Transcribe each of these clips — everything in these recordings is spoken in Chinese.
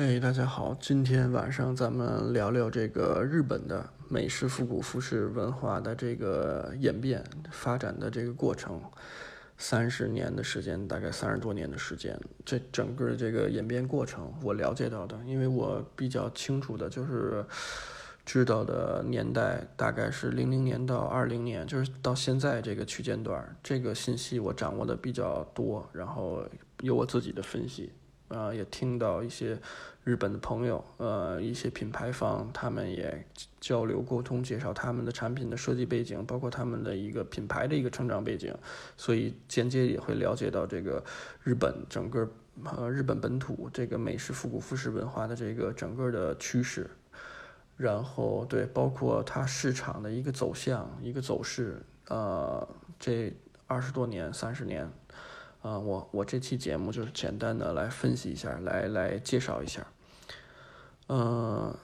哎，大家好，今天晚上咱们聊聊这个日本的美式复古服饰文化的这个演变发展的这个过程。三十年的时间，大概三十多年的时间，这整个这个演变过程，我了解到的，因为我比较清楚的就是知道的年代大概是零零年到二零年，就是到现在这个区间段，这个信息我掌握的比较多，然后有我自己的分析。啊，也听到一些日本的朋友，呃，一些品牌方，他们也交流沟通，介绍他们的产品的设计背景，包括他们的一个品牌的一个成长背景，所以间接也会了解到这个日本整个呃日本本土这个美式复古服饰文化的这个整个的趋势，然后对，包括它市场的一个走向、一个走势，呃，这二十多年、三十年。啊，我我这期节目就是简单的来分析一下，来来介绍一下。嗯，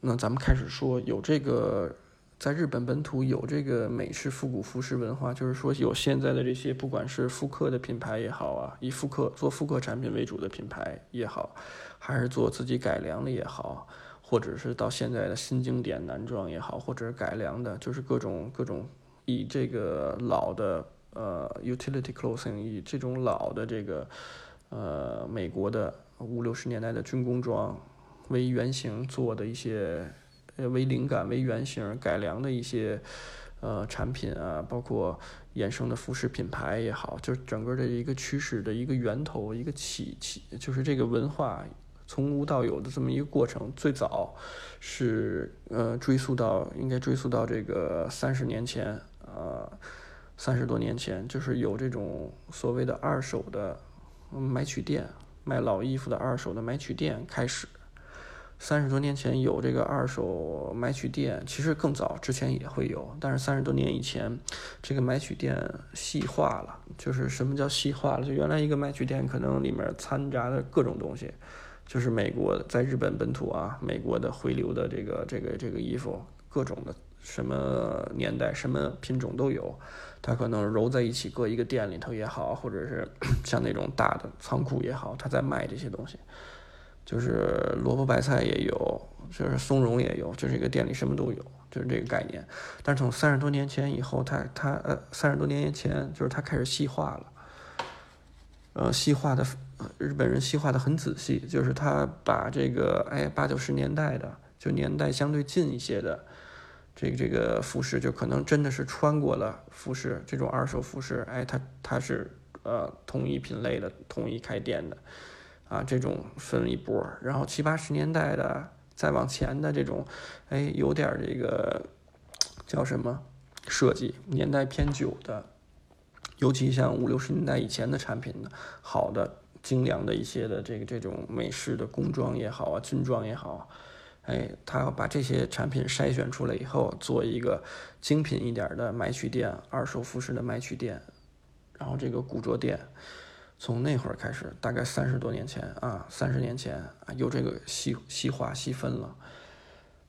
那咱们开始说，有这个在日本本土有这个美式复古服饰文化，就是说有现在的这些，不管是复刻的品牌也好啊，以复刻做复刻产品为主的品牌也好，还是做自己改良的也好，或者是到现在的新经典男装也好，或者是改良的，就是各种各种以这个老的。呃，utility clothing 以这种老的这个呃美国的五六十年代的军工装为原型做的一些呃为灵感为原型改良的一些呃产品啊，包括衍生的服饰品牌也好，就是整个的一个趋势的一个源头一个起起，就是这个文化从无到有的这么一个过程，最早是呃追溯到应该追溯到这个三十年前啊。三十多年前，就是有这种所谓的二手的买取店，卖老衣服的二手的买取店开始。三十多年前有这个二手买取店，其实更早之前也会有，但是三十多年以前，这个买取店细化了。就是什么叫细化了？就原来一个买取店可能里面掺杂的各种东西，就是美国在日本本土啊，美国的回流的这个这个这个衣服，各种的。什么年代、什么品种都有，它可能揉在一起，搁一个店里头也好，或者是 像那种大的仓库也好，他在卖这些东西。就是萝卜白菜也有，就是松茸也有，就是一个店里什么都有，就是这个概念。但是从三十多年前以后，它它呃三十多年前就是它开始细化了，呃细化的日本人细化的很仔细，就是他把这个哎八九十年代的，就年代相对近一些的。这个这个服饰就可能真的是穿过了服饰，这种二手服饰，哎，它它是呃同一品类的，同一开店的，啊，这种分一波，然后七八十年代的再往前的这种，哎，有点这个叫什么设计，年代偏久的，尤其像五六十年代以前的产品的，好的精良的一些的这个这种美式的工装也好啊，军装也好。哎，他要把这些产品筛选出来以后，做一个精品一点的买取店，二手服饰的买取店，然后这个古着店，从那会儿开始，大概三十多年前啊，三十年前啊，有这个细细化细分了。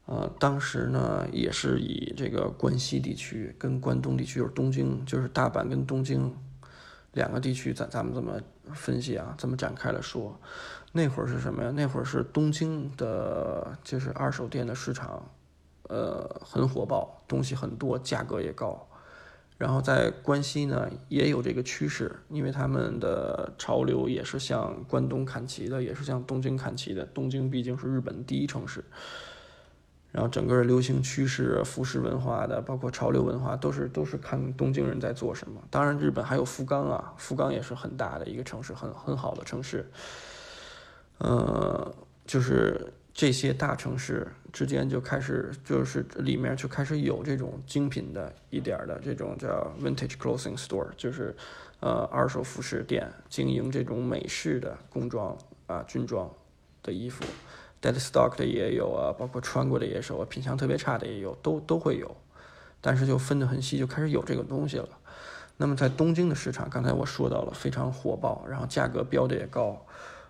呃，当时呢，也是以这个关西地区跟关东地区，就是东京，就是大阪跟东京两个地区，咱咱们这么分析啊，这么展开来说。那会儿是什么呀？那会儿是东京的，就是二手店的市场，呃，很火爆，东西很多，价格也高。然后在关西呢，也有这个趋势，因为他们的潮流也是向关东看齐的，也是向东京看齐的。东京毕竟是日本第一城市，然后整个流行趋势、服饰文化的，包括潮流文化，都是都是看东京人在做什么。当然，日本还有福冈啊，福冈也是很大的一个城市，很很好的城市。呃，就是这些大城市之间就开始，就是里面就开始有这种精品的一点的这种叫 vintage clothing store，就是呃二手服饰店，经营这种美式的工装啊军装的衣服，dead stock 的也有啊，包括穿过的也有，品相特别差的也有，都都会有，但是就分得很细，就开始有这个东西了。那么在东京的市场，刚才我说到了非常火爆，然后价格标的也高。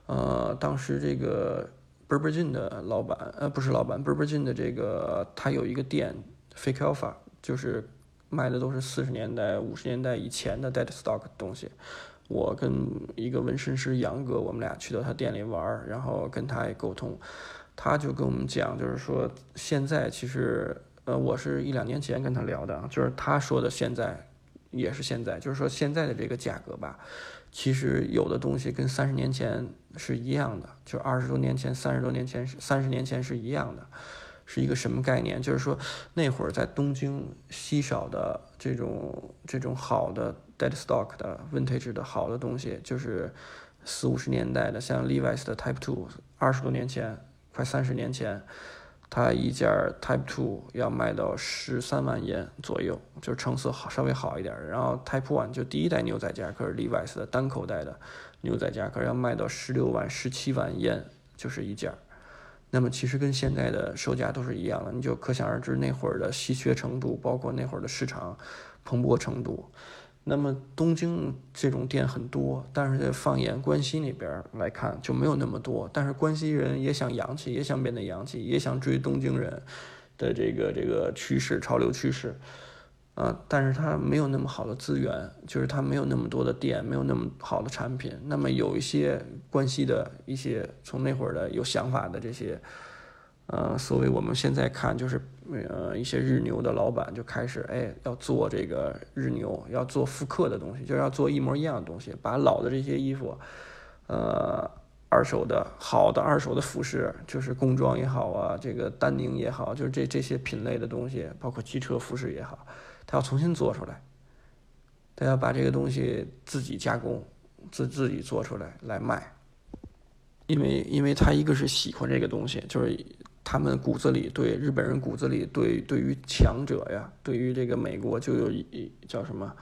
呃，当时这个 Burberry 的老板，呃，不是老板，Burberry 的这个他有一个店，Fake Alpha，就是卖的都是四十年代、五十年代以前的 Dead Stock 东西。我跟一个纹身师杨哥，我们俩去到他店里玩，然后跟他也沟通，他就跟我们讲，就是说现在其实，呃，我是一两年前跟他聊的，就是他说的现在也是现在，就是说现在的这个价格吧，其实有的东西跟三十年前是一样的，就二十多年前、三十多年前、三十年前是一样的。是一个什么概念？就是说，那会儿在东京稀少的这种这种好的 dead stock 的 vintage 的好的东西，就是四五十年代的，像 Levi's 的 Type Two，二十多年前，快三十年前，它一件 Type Two 要卖到十三万元左右，就是成色好稍微好一点。然后 Type One 就第一代牛仔夹克，Levi's 的单口袋的牛仔夹克要卖到十六万、十七万元，就是一件。那么其实跟现在的售价都是一样的，你就可想而知那会儿的稀缺程度，包括那会儿的市场蓬勃程度。那么东京这种店很多，但是在放眼关西那边来看就没有那么多。但是关西人也想洋气，也想变得洋气，也想追东京人的这个这个趋势、潮流趋势。啊，但是它没有那么好的资源，就是它没有那么多的店，没有那么好的产品。那么有一些关系的一些从那会儿的有想法的这些，呃，所谓我们现在看就是呃一些日牛的老板就开始哎要做这个日牛，要做复刻的东西，就要做一模一样的东西，把老的这些衣服，呃，二手的好的二手的服饰，就是工装也好啊，这个丹宁也好，就是这这些品类的东西，包括机车服饰也好。他要重新做出来，他要把这个东西自己加工，自自己做出来来卖，因为因为他一个是喜欢这个东西，就是他们骨子里对日本人骨子里对对于强者呀，对于这个美国就有一叫什么，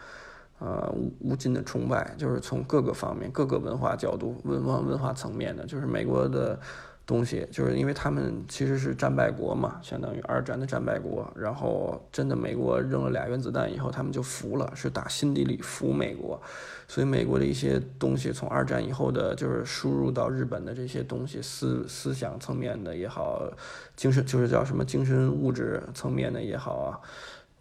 呃无无尽的崇拜，就是从各个方面、各个文化角度、文化文化层面的，就是美国的。东西就是因为他们其实是战败国嘛，相当于二战的战败国。然后真的美国扔了俩原子弹以后，他们就服了，是打心底里服美国。所以美国的一些东西，从二战以后的，就是输入到日本的这些东西，思思想层面的也好，精神就是叫什么精神物质层面的也好啊，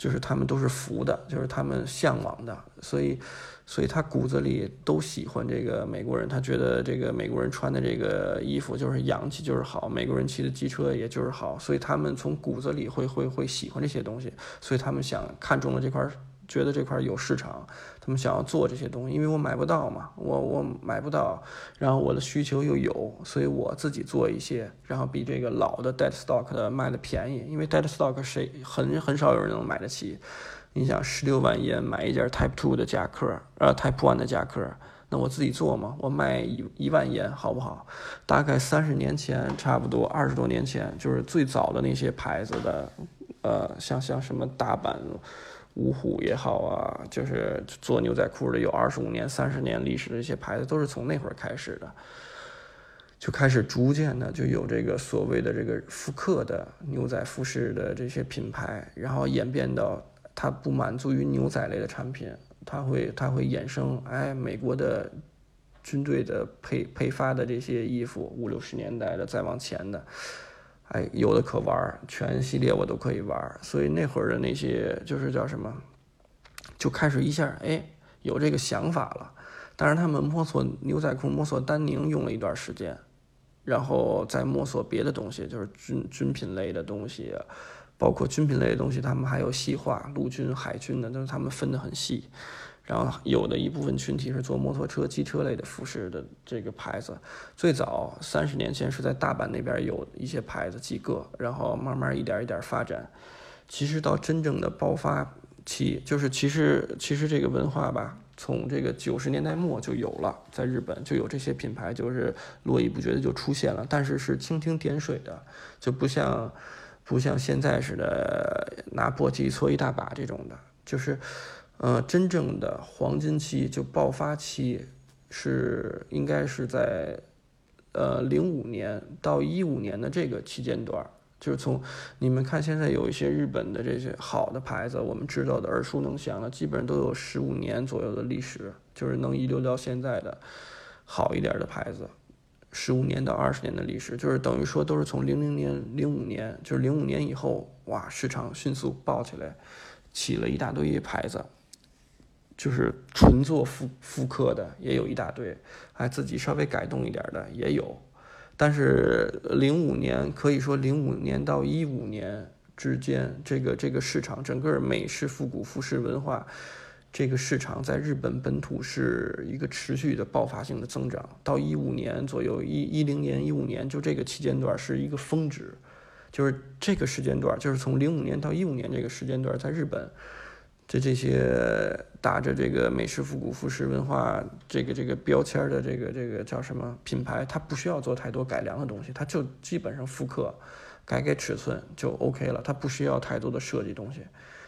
就是他们都是服的，就是他们向往的。所以。所以他骨子里都喜欢这个美国人，他觉得这个美国人穿的这个衣服就是洋气，就是好；美国人骑的机车也就是好。所以他们从骨子里会会会喜欢这些东西，所以他们想看中了这块，觉得这块有市场，他们想要做这些东西。因为我买不到嘛，我我买不到，然后我的需求又有，所以我自己做一些，然后比这个老的 dead stock 的卖的便宜，因为 dead stock 谁很很少有人能买得起。你想十六万元买一件 Type Two 的夹克，呃，Type One 的夹克，那我自己做嘛，我卖一一万元好不好？大概三十年前，差不多二十多年前，就是最早的那些牌子的，呃，像像什么大阪、五虎也好啊，就是做牛仔裤的，有二十五年、三十年历史的一些牌子，都是从那会儿开始的，就开始逐渐的就有这个所谓的这个复刻的牛仔服饰的这些品牌，然后演变到。它不满足于牛仔类的产品，它会它会衍生，哎，美国的军队的配配发的这些衣服，五六十年代的再往前的，哎，有的可玩，全系列我都可以玩。所以那会儿的那些就是叫什么，就开始一下，哎，有这个想法了。但是他们摸索牛仔裤，摸索丹宁用了一段时间，然后再摸索别的东西，就是军军品类的东西。包括军品类的东西，他们还有细化，陆军、海军的，但是他们分得很细。然后有的一部分群体是做摩托车、机车类的服饰的这个牌子。最早三十年前是在大阪那边有一些牌子几个，然后慢慢一点一点发展。其实到真正的爆发期，就是其实其实这个文化吧，从这个九十年代末就有了，在日本就有这些品牌，就是络绎不绝的就出现了，但是是蜻蜓点水的，就不像。不像现在似的拿簸箕搓一大把这种的，就是，呃，真正的黄金期就爆发期是应该是在，呃，零五年到一五年的这个期间段，就是从你们看现在有一些日本的这些好的牌子，我们知道的耳熟能详的，基本上都有十五年左右的历史，就是能遗留到现在的好一点的牌子。十五年到二十年的历史，就是等于说都是从零零年、零五年，就是零五年以后，哇，市场迅速爆起来，起了一大堆牌子，就是纯做复复刻的也有一大堆，哎自己稍微改动一点的也有。但是零五年可以说零五年到一五年之间，这个这个市场整个美式复古服饰文化这个市场在日本本土是一个持续的爆发性的增长。到一五年左右，一一零年一五年就这个期间段是一个峰值，就是这个时间段，就是从零五年到一五年这个时间段，在日本。这这些打着这个美式复古服饰文化这个这个标签的这个这个叫什么品牌，它不需要做太多改良的东西，它就基本上复刻，改改尺寸就 OK 了，它不需要太多的设计东西，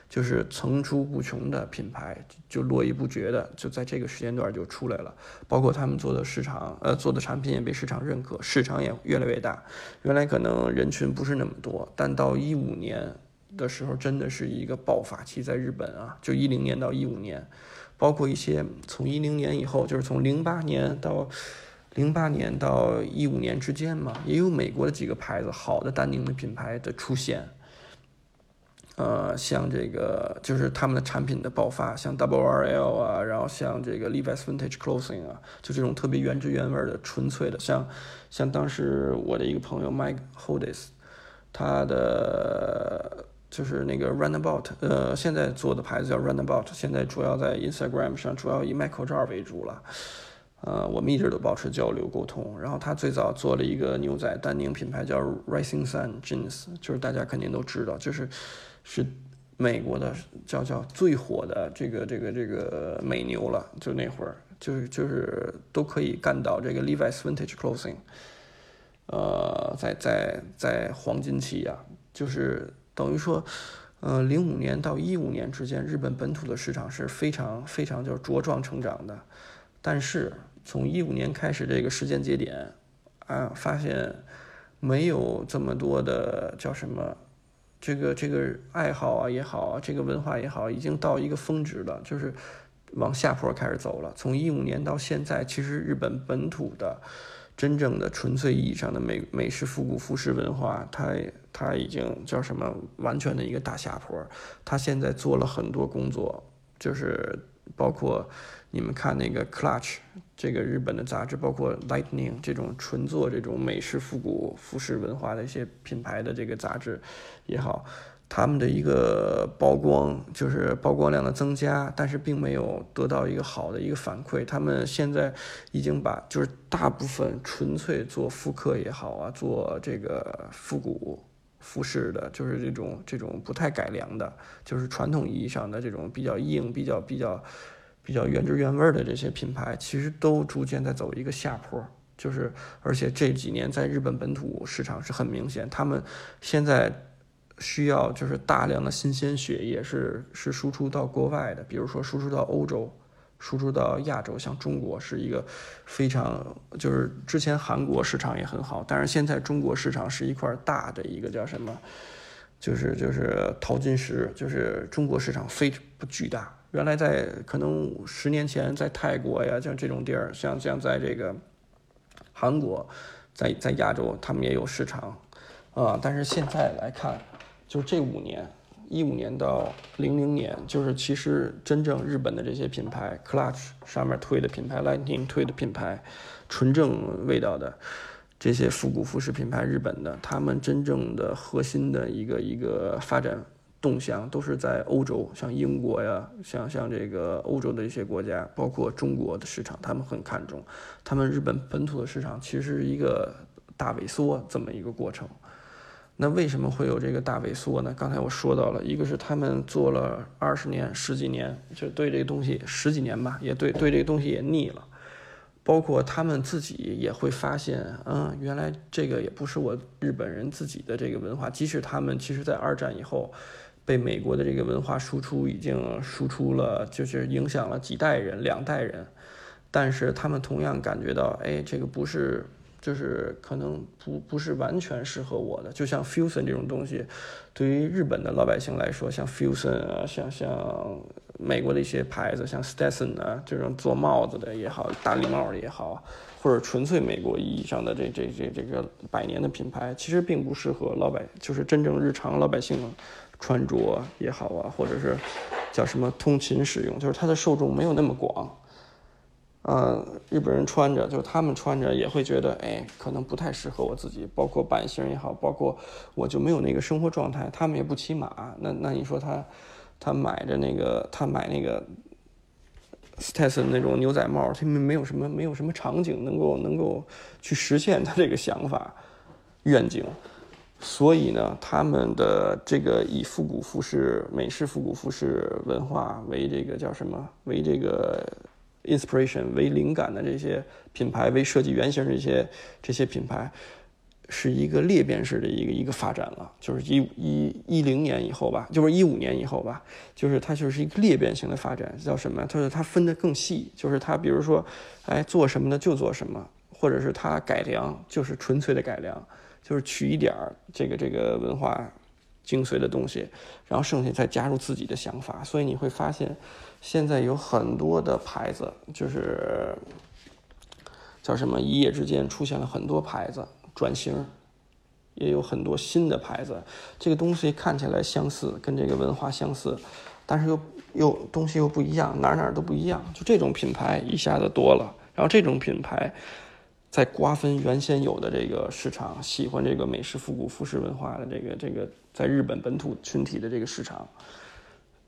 就是层出不穷的品牌就络绎不绝的就在这个时间段就出来了，包括他们做的市场呃做的产品也被市场认可，市场也越来越大，原来可能人群不是那么多，但到一五年。的时候真的是一个爆发期，在日本啊，就一零年到一五年，包括一些从一零年以后，就是从零八年到零八年到一五年之间嘛，也有美国的几个牌子好的丹宁的品牌的出现，呃，像这个就是他们的产品的爆发，像 Double RL 啊，然后像这个 Levi's Vintage Clothing 啊，就这种特别原汁原味的、纯粹的，像像当时我的一个朋友 Mike Hodes，他的。就是那个 Runabout，呃，现在做的牌子叫 Runabout，现在主要在 Instagram 上，主要以卖口罩为主了。呃，我们一直都保持交流沟通。然后他最早做了一个牛仔丹宁品牌叫 Rising Sun Jeans，就是大家肯定都知道，就是是美国的叫叫最火的这个这个这个美牛了。就那会儿，就是就是都可以干到这个 Levi's Vintage Clothing。呃，在在在黄金期呀，就是。等于说，呃，零五年到一五年之间，日本本土的市场是非常非常就是茁壮成长的。但是从一五年开始这个时间节点，啊，发现没有这么多的叫什么，这个这个爱好啊也好啊，这个文化也好，已经到一个峰值了，就是往下坡开始走了。从一五年到现在，其实日本本土的。真正的纯粹意义上的美美式复古服饰文化，它它已经叫什么？完全的一个大下坡。他现在做了很多工作，就是包括你们看那个 Clutch 这个日本的杂志，包括 Lightning 这种纯做这种美式复古服饰文化的一些品牌的这个杂志也好。他们的一个曝光就是曝光量的增加，但是并没有得到一个好的一个反馈。他们现在已经把就是大部分纯粹做复刻也好啊，做这个复古服饰的，就是这种这种不太改良的，就是传统意义上的这种比较硬、比较比较比较原汁原味的这些品牌，其实都逐渐在走一个下坡。就是而且这几年在日本本土市场是很明显，他们现在。需要就是大量的新鲜血液是是输出到国外的，比如说输出到欧洲，输出到亚洲，像中国是一个非常就是之前韩国市场也很好，但是现在中国市场是一块大的一个叫什么，就是就是淘金石，就是中国市场非常巨大。原来在可能十年前在泰国呀，像这种地儿，像像在这个韩国，在在亚洲他们也有市场啊，但是现在来看。就这五年，一五年到零零年，就是其实真正日本的这些品牌，Clutch 上面推的品牌，Lightning 推的品牌，纯正味道的这些复古服饰品牌，日本的，他们真正的核心的一个一个发展动向，都是在欧洲，像英国呀，像像这个欧洲的一些国家，包括中国的市场，他们很看重。他们日本本土的市场其实是一个大萎缩这么一个过程。那为什么会有这个大萎缩呢？刚才我说到了，一个是他们做了二十年、十几年，就对这个东西十几年吧，也对对这个东西也腻了。包括他们自己也会发现，嗯，原来这个也不是我日本人自己的这个文化。即使他们其实在二战以后被美国的这个文化输出已经输出了，就是影响了几代人、两代人，但是他们同样感觉到，哎，这个不是。就是可能不不是完全适合我的，就像 fusion 这种东西，对于日本的老百姓来说，像 fusion 啊，像像美国的一些牌子，像 Stetson 啊这种做帽子的也好，大礼帽也好，或者纯粹美国意义上的这这这这个百年的品牌，其实并不适合老百，就是真正日常老百姓穿着也好啊，或者是叫什么通勤使用，就是它的受众没有那么广。呃，日本人穿着，就是他们穿着也会觉得，哎，可能不太适合我自己，包括版型也好，包括我就没有那个生活状态。他们也不骑马，那那你说他，他买的那个，他买那个 s t e s o n 那种牛仔帽，他们没有什么没有什么场景能够能够去实现他这个想法愿景，所以呢，他们的这个以复古服饰、美式复古服饰文化为这个叫什么？为这个。Inspiration 为灵感的这些品牌，为设计原型这些这些品牌，是一个裂变式的一个一个发展了。就是一一一零年以后吧，就是一五年以后吧，就是它就是一个裂变型的发展，叫什么？它是它分得更细，就是它比如说，哎，做什么的就做什么，或者是它改良，就是纯粹的改良，就是取一点儿这个这个文化精髓的东西，然后剩下再加入自己的想法。所以你会发现。现在有很多的牌子，就是叫什么？一夜之间出现了很多牌子转型，也有很多新的牌子。这个东西看起来相似，跟这个文化相似，但是又又东西又不一样，哪哪都不一样。就这种品牌一下子多了，然后这种品牌在瓜分原先有的这个市场，喜欢这个美式复古服饰文化的这个这个在日本本土群体的这个市场。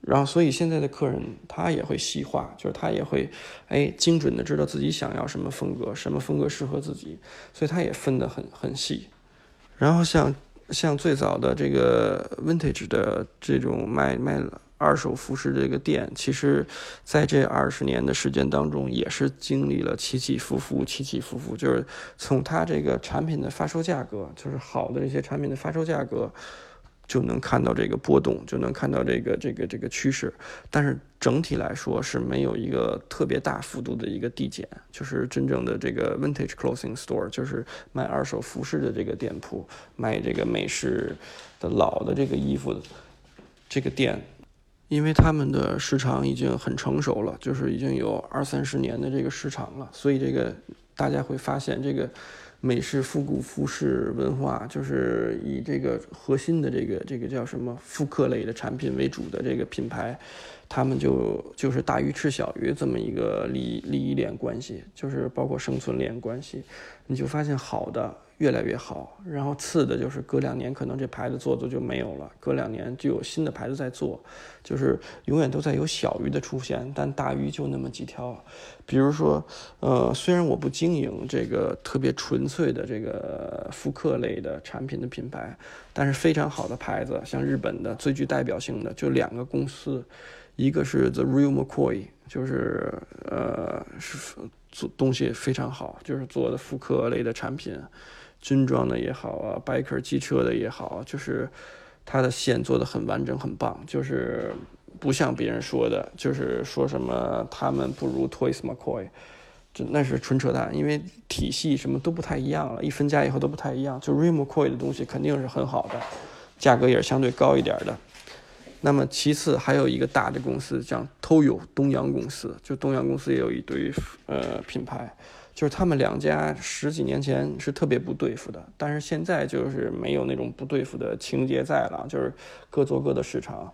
然后，所以现在的客人他也会细化，就是他也会，哎，精准的知道自己想要什么风格，什么风格适合自己，所以他也分得很很细。然后像像最早的这个 vintage 的这种卖卖二手服饰这个店，其实在这二十年的时间当中，也是经历了起起伏伏，起起伏伏，就是从它这个产品的发售价格，就是好的这些产品的发售价格。就能看到这个波动，就能看到这个这个这个趋势，但是整体来说是没有一个特别大幅度的一个递减。就是真正的这个 vintage clothing store，就是卖二手服饰的这个店铺，卖这个美式的老的这个衣服的这个店，因为他们的市场已经很成熟了，就是已经有二三十年的这个市场了，所以这个大家会发现这个。美式复古服饰文化就是以这个核心的这个这个叫什么复刻类的产品为主的这个品牌，他们就就是大鱼吃小鱼这么一个利利益链关系，就是包括生存链关系，你就发现好的。越来越好，然后次的就是隔两年可能这牌子做做就没有了，隔两年就有新的牌子在做，就是永远都在有小鱼的出现，但大鱼就那么几条。比如说，呃，虽然我不经营这个特别纯粹的这个复刻类的产品的品牌，但是非常好的牌子，像日本的最具代表性的就两个公司，一个是 The Real McCoy，就是呃是做东西非常好，就是做的复刻类的产品。军装的也好啊，biker 机车的也好，就是它的线做的很完整很棒，就是不像别人说的，就是说什么他们不如 Toys McCoy，这那是纯扯淡，因为体系什么都不太一样了，一分家以后都不太一样。就 Real McCoy 的东西肯定是很好的，价格也是相对高一点的。那么其次还有一个大的公司叫 Toyo 东洋公司，就东洋公司也有一堆呃品牌。就是他们两家十几年前是特别不对付的，但是现在就是没有那种不对付的情节在了，就是各做各的市场。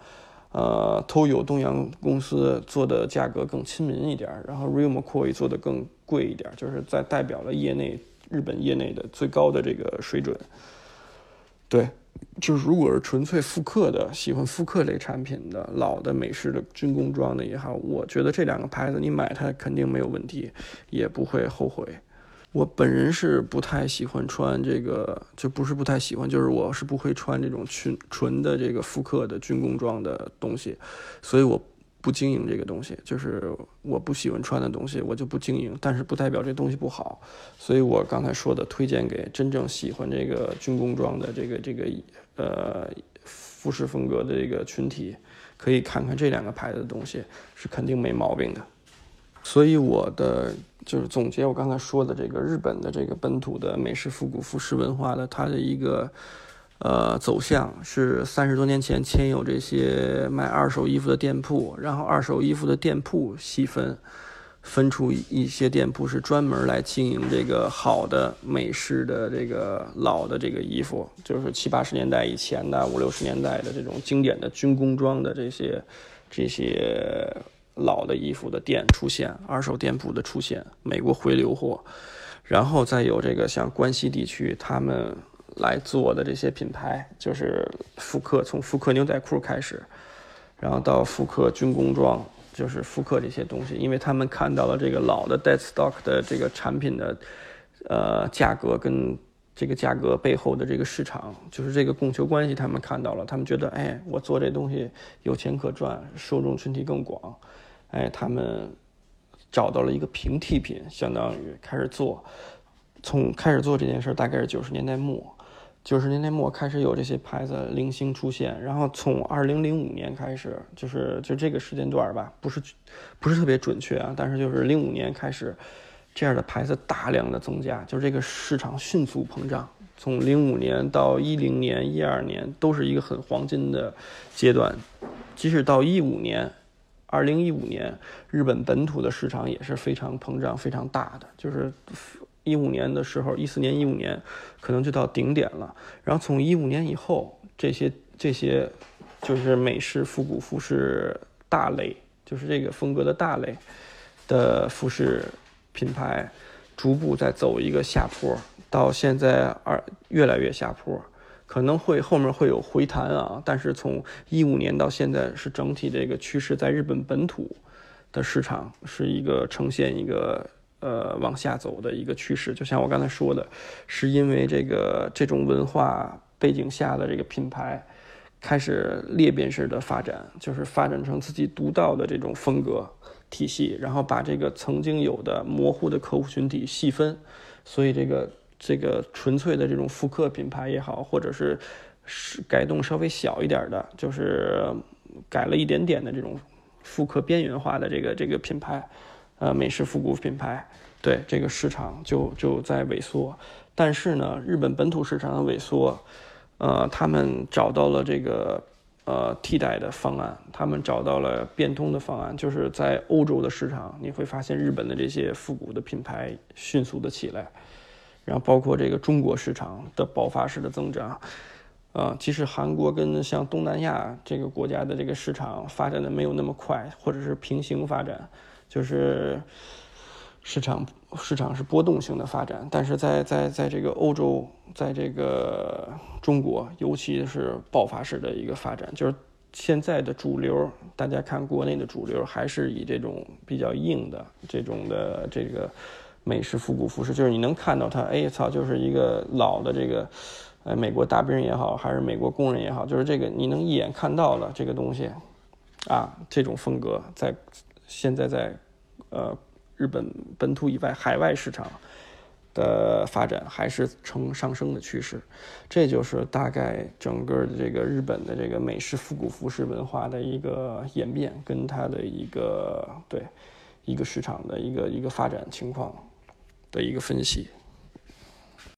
呃，Toyo 东洋公司做的价格更亲民一点，然后 Real McCoy 做的更贵一点，就是在代表了业内日本业内的最高的这个水准。对。就是如果是纯粹复刻的，喜欢复刻类产品的，老的美式的军工装的也好，我觉得这两个牌子你买它肯定没有问题，也不会后悔。我本人是不太喜欢穿这个，就不是不太喜欢，就是我是不会穿这种纯纯的这个复刻的军工装的东西，所以我。不经营这个东西，就是我不喜欢穿的东西，我就不经营。但是不代表这东西不好，所以我刚才说的，推荐给真正喜欢这个军工装的这个这个呃服饰风格的这个群体，可以看看这两个牌子的东西，是肯定没毛病的。所以我的就是总结我刚才说的这个日本的这个本土的美式复古服饰文化的它的一个。呃，走向是三十多年前签有这些卖二手衣服的店铺，然后二手衣服的店铺细分，分出一些店铺是专门来经营这个好的美式的这个老的这个衣服，就是七八十年代以前的、五六十年代的这种经典的军工装的这些这些老的衣服的店出现，二手店铺的出现，美国回流货，然后再有这个像关西地区他们来做的这些品牌，就是复刻，从复刻牛仔裤开始，然后到复刻军工装。就是复刻这些东西，因为他们看到了这个老的 dead stock 的这个产品的，呃，价格跟这个价格背后的这个市场，就是这个供求关系，他们看到了，他们觉得，哎，我做这东西有钱可赚，受众群体更广，哎，他们找到了一个平替品，相当于开始做，从开始做这件事大概是九十年代末。九十年代末开始有这些牌子零星出现，然后从二零零五年开始，就是就这个时间段吧，不是不是特别准确啊，但是就是零五年开始，这样的牌子大量的增加，就是这个市场迅速膨胀。从零五年到一零年、一二年都是一个很黄金的阶段，即使到一五年，二零一五年，日本本土的市场也是非常膨胀、非常大的，就是。一五年的时候，一四年、一五年，可能就到顶点了。然后从一五年以后，这些这些就是美式复古服饰大类，就是这个风格的大类的服饰品牌，逐步在走一个下坡。到现在二越来越下坡，可能会后面会有回弹啊。但是从一五年到现在，是整体这个趋势，在日本本土的市场是一个呈现一个。呃，往下走的一个趋势，就像我刚才说的，是因为这个这种文化背景下的这个品牌开始裂变式的发展，就是发展成自己独到的这种风格体系，然后把这个曾经有的模糊的客户群体细分，所以这个这个纯粹的这种复刻品牌也好，或者是是改动稍微小一点的，就是改了一点点的这种复刻边缘化的这个这个品牌。呃，美式复古品牌，对这个市场就就在萎缩，但是呢，日本本土市场的萎缩，呃，他们找到了这个呃替代的方案，他们找到了变通的方案，就是在欧洲的市场，你会发现日本的这些复古的品牌迅速的起来，然后包括这个中国市场的爆发式的增长，呃，其实韩国跟像东南亚这个国家的这个市场发展的没有那么快，或者是平行发展。就是市场市场是波动性的发展，但是在在在这个欧洲，在这个中国，尤其是爆发式的一个发展。就是现在的主流，大家看国内的主流还是以这种比较硬的这种的这个美式复古服饰，就是你能看到它，哎操，就是一个老的这个，呃，美国大兵也好，还是美国工人也好，就是这个你能一眼看到了这个东西，啊，这种风格在。现在在，呃，日本本土以外海外市场的发展还是呈上升的趋势，这就是大概整个的这个日本的这个美式复古服饰文化的一个演变，跟它的一个对一个市场的一个一个发展情况的一个分析。